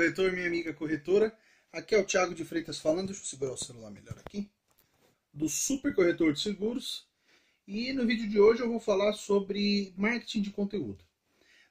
corretor, minha amiga corretora. Aqui é o Thiago de Freitas falando. Deixa eu segurar o celular melhor aqui. Do Super Corretor de Seguros. E no vídeo de hoje eu vou falar sobre marketing de conteúdo.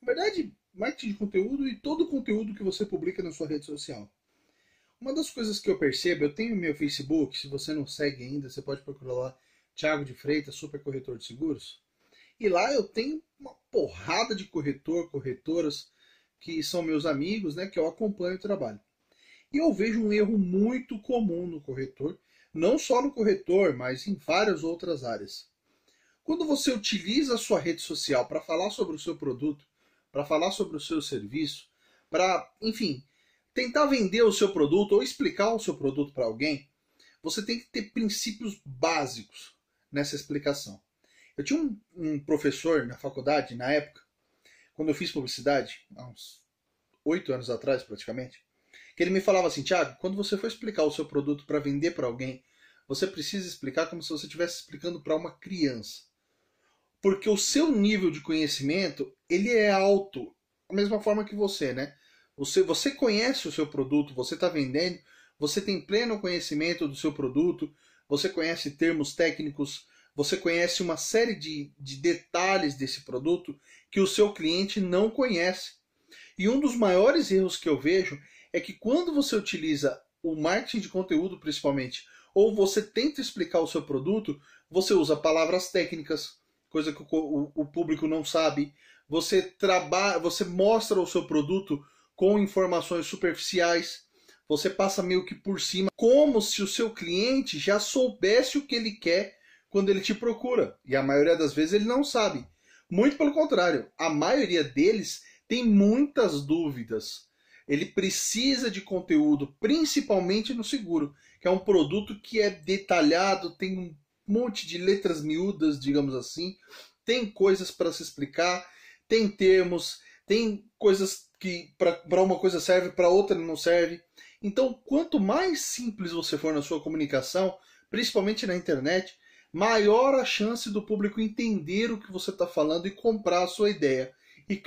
Na verdade, marketing de conteúdo e todo o conteúdo que você publica na sua rede social. Uma das coisas que eu percebo, eu tenho meu Facebook, se você não segue ainda, você pode procurar lá Thiago de Freitas, Super Corretor de Seguros. E lá eu tenho uma porrada de corretor, corretoras que são meus amigos, né, que eu acompanho o trabalho. E eu vejo um erro muito comum no corretor, não só no corretor, mas em várias outras áreas. Quando você utiliza a sua rede social para falar sobre o seu produto, para falar sobre o seu serviço, para, enfim, tentar vender o seu produto ou explicar o seu produto para alguém, você tem que ter princípios básicos nessa explicação. Eu tinha um, um professor na faculdade, na época, quando eu fiz publicidade, há uns oito anos atrás praticamente, que ele me falava assim, Thiago, quando você for explicar o seu produto para vender para alguém, você precisa explicar como se você estivesse explicando para uma criança. Porque o seu nível de conhecimento, ele é alto, da mesma forma que você, né? Você, você conhece o seu produto, você está vendendo, você tem pleno conhecimento do seu produto, você conhece termos técnicos, você conhece uma série de, de detalhes desse produto que o seu cliente não conhece. E um dos maiores erros que eu vejo é que quando você utiliza o marketing de conteúdo, principalmente, ou você tenta explicar o seu produto, você usa palavras técnicas, coisa que o, o, público não sabe. Você trabalha, você mostra o seu produto com informações superficiais. Você passa meio que por cima, como se o seu cliente já soubesse o que ele quer quando ele te procura. E a maioria das vezes ele não sabe. Muito pelo contrário, a maioria deles tem muitas dúvidas. Ele precisa de conteúdo, principalmente no seguro, que é um produto que é detalhado, tem um monte de letras miúdas, digamos assim, tem coisas para se explicar, tem termos, tem coisas que para uma coisa serve, para outra não serve. Então, quanto mais simples você for na sua comunicação, principalmente na internet, maior a chance do público entender o que você está falando e comprar a sua ideia. E,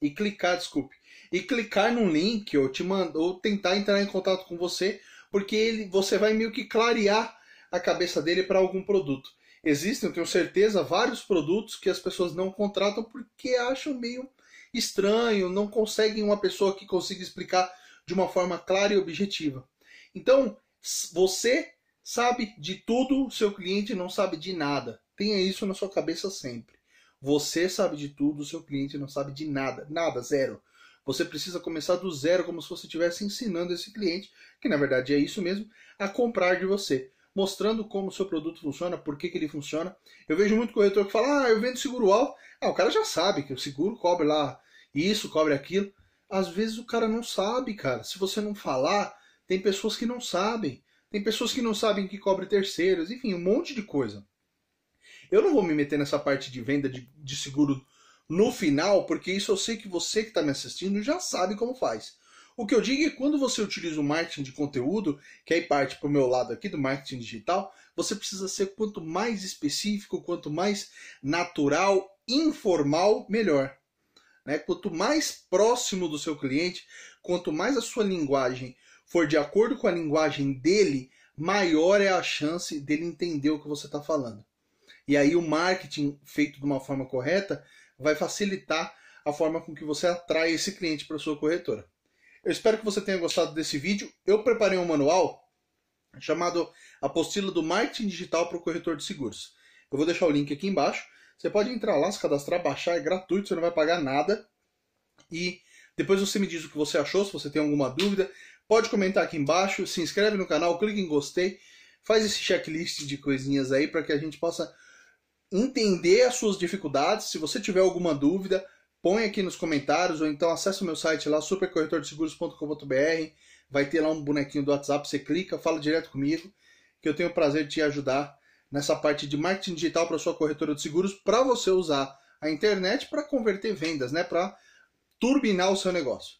e clicar, desculpe, e clicar num link ou te mandar, ou tentar entrar em contato com você, porque ele, você vai meio que clarear a cabeça dele para algum produto. Existem, eu tenho certeza, vários produtos que as pessoas não contratam porque acham meio estranho, não conseguem uma pessoa que consiga explicar de uma forma clara e objetiva. Então, você sabe de tudo, seu cliente não sabe de nada. Tenha isso na sua cabeça sempre. Você sabe de tudo, seu cliente não sabe de nada. Nada, zero. Você precisa começar do zero, como se você estivesse ensinando esse cliente, que na verdade é isso mesmo, a comprar de você. Mostrando como o seu produto funciona, por que, que ele funciona. Eu vejo muito corretor que fala, ah, eu vendo seguro alto. Ah, o cara já sabe que o seguro cobre lá isso, cobre aquilo. Às vezes o cara não sabe, cara. Se você não falar, tem pessoas que não sabem. Tem pessoas que não sabem que cobre terceiros, enfim, um monte de coisa. Eu não vou me meter nessa parte de venda de, de seguro no final, porque isso eu sei que você que está me assistindo já sabe como faz. O que eu digo é quando você utiliza o marketing de conteúdo, que aí parte para o meu lado aqui do marketing digital, você precisa ser quanto mais específico, quanto mais natural, informal, melhor. Né? Quanto mais próximo do seu cliente, quanto mais a sua linguagem for de acordo com a linguagem dele, maior é a chance dele entender o que você está falando. E aí o marketing feito de uma forma correta vai facilitar a forma com que você atrai esse cliente para sua corretora. Eu espero que você tenha gostado desse vídeo. Eu preparei um manual chamado Apostila do Marketing Digital para o Corretor de Seguros. Eu vou deixar o link aqui embaixo. Você pode entrar lá, se cadastrar, baixar, é gratuito, você não vai pagar nada. E depois você me diz o que você achou, se você tem alguma dúvida. Pode comentar aqui embaixo, se inscreve no canal, clique em gostei, faz esse checklist de coisinhas aí para que a gente possa entender as suas dificuldades. Se você tiver alguma dúvida, põe aqui nos comentários ou então acesse o meu site lá, supercorretordeseguros.com.br. Vai ter lá um bonequinho do WhatsApp, você clica, fala direto comigo, que eu tenho o prazer de te ajudar nessa parte de marketing digital para sua corretora de seguros, para você usar a internet para converter vendas, né, para turbinar o seu negócio.